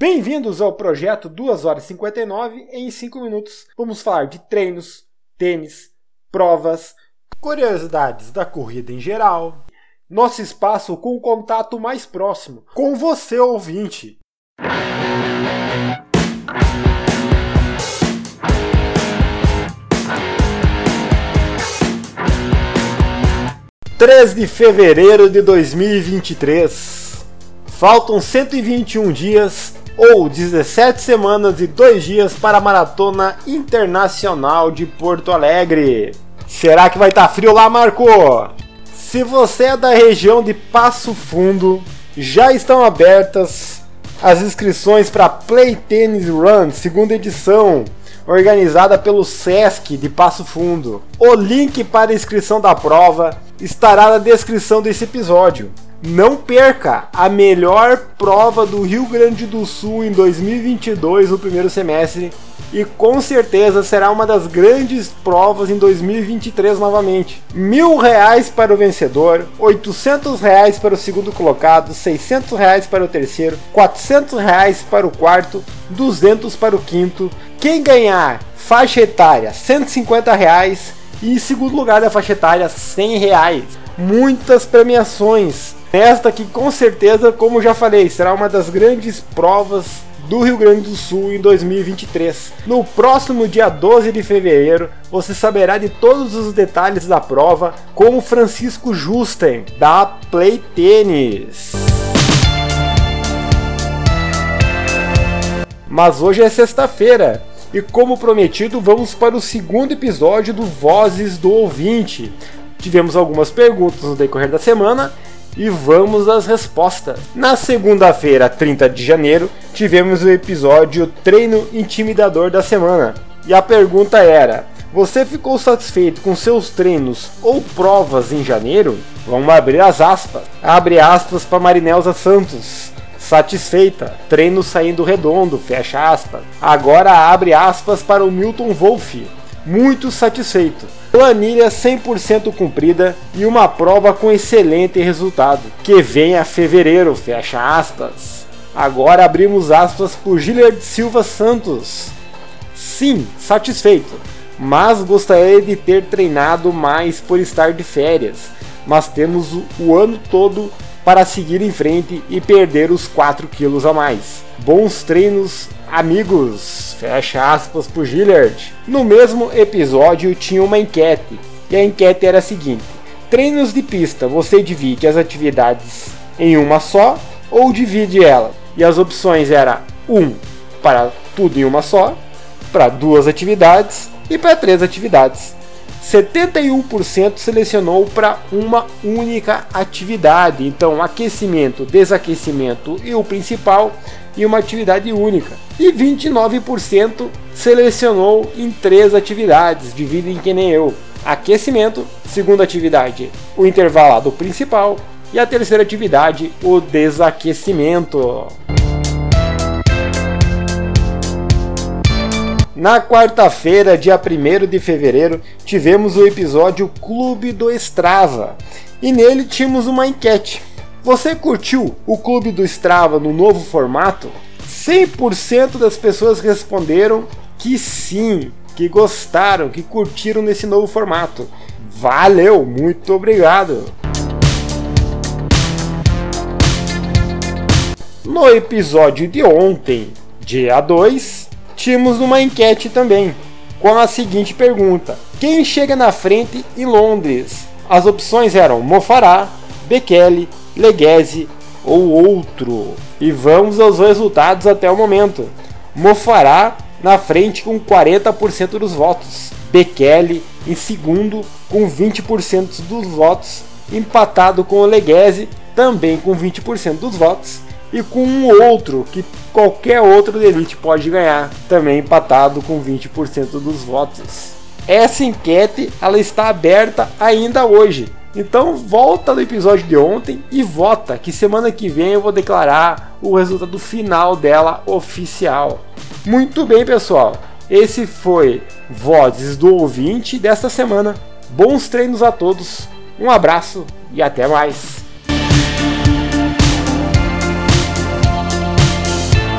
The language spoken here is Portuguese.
Bem-vindos ao projeto 2 horas e 59 em 5 minutos. Vamos falar de treinos, tênis, provas, curiosidades da corrida em geral, nosso espaço com o contato mais próximo, com você ouvinte. 3 de fevereiro de 2023. Faltam 121 dias ou 17 semanas e 2 dias para a Maratona Internacional de Porto Alegre. Será que vai estar tá frio lá, Marco? Se você é da região de Passo Fundo, já estão abertas as inscrições para Play Tennis Run, segunda edição, organizada pelo SESC de Passo Fundo. O link para a inscrição da prova estará na descrição desse episódio. Não perca a melhor prova do Rio Grande do Sul em 2022 no primeiro semestre e com certeza será uma das grandes provas em 2023 novamente. Mil reais para o vencedor, 800 reais para o segundo colocado, 600 reais para o terceiro, 400 reais para o quarto, 200 para o quinto. Quem ganhar faixa etária 150 reais e em segundo lugar da faixa etária 100 reais. Muitas premiações esta que com certeza, como já falei, será uma das grandes provas do Rio Grande do Sul em 2023. No próximo dia 12 de fevereiro, você saberá de todos os detalhes da prova com o Francisco Justen, da Play Tennis. Mas hoje é sexta-feira e, como prometido, vamos para o segundo episódio do Vozes do Ouvinte. Tivemos algumas perguntas no decorrer da semana e vamos às respostas. Na segunda-feira, 30 de janeiro, tivemos o episódio Treino Intimidador da Semana. E a pergunta era: Você ficou satisfeito com seus treinos ou provas em janeiro? Vamos abrir as aspas. Abre aspas para Marinelza Santos. Satisfeita, treino saindo redondo, fecha aspas. Agora abre aspas para o Milton Wolff. Muito satisfeito planilha 100% cumprida e uma prova com excelente resultado. Que venha fevereiro, fecha aspas. Agora abrimos aspas por Gilliard Silva Santos. Sim, satisfeito, mas gostaria de ter treinado mais por estar de férias. Mas temos o ano todo para seguir em frente e perder os 4 quilos a mais. Bons treinos, amigos! Fecha aspas por Gillard. No mesmo episódio tinha uma enquete, e a enquete era a seguinte: Treinos de pista, você divide as atividades em uma só ou divide ela? E as opções eram 1 um, para tudo em uma só, para duas atividades e para três atividades. 71% selecionou para uma única atividade. Então, aquecimento, desaquecimento e o principal em uma atividade única. E 29% selecionou em três atividades, dividem que nem eu. Aquecimento, segunda atividade, o intervalado principal e a terceira atividade, o desaquecimento. Na quarta-feira, dia 1 de fevereiro, tivemos o episódio Clube do Strava e nele tínhamos uma enquete. Você curtiu o Clube do Strava no novo formato? 100% das pessoas responderam que sim, que gostaram, que curtiram nesse novo formato. Valeu, muito obrigado! No episódio de ontem, dia 2, tínhamos uma enquete também, com a seguinte pergunta: Quem chega na frente em Londres? As opções eram Mofará, Bekele, Leguese ou outro. E vamos aos resultados até o momento. Mofará na frente com 40% dos votos. Bekele em segundo com 20% dos votos, empatado com o Leguese também com 20% dos votos e com um outro que qualquer outro da elite pode ganhar, também empatado com 20% dos votos. Essa enquete ela está aberta ainda hoje. Então volta no episódio de ontem e vota, que semana que vem eu vou declarar o resultado final dela oficial. Muito bem, pessoal. Esse foi Vozes do Ouvinte desta semana. Bons treinos a todos. Um abraço e até mais.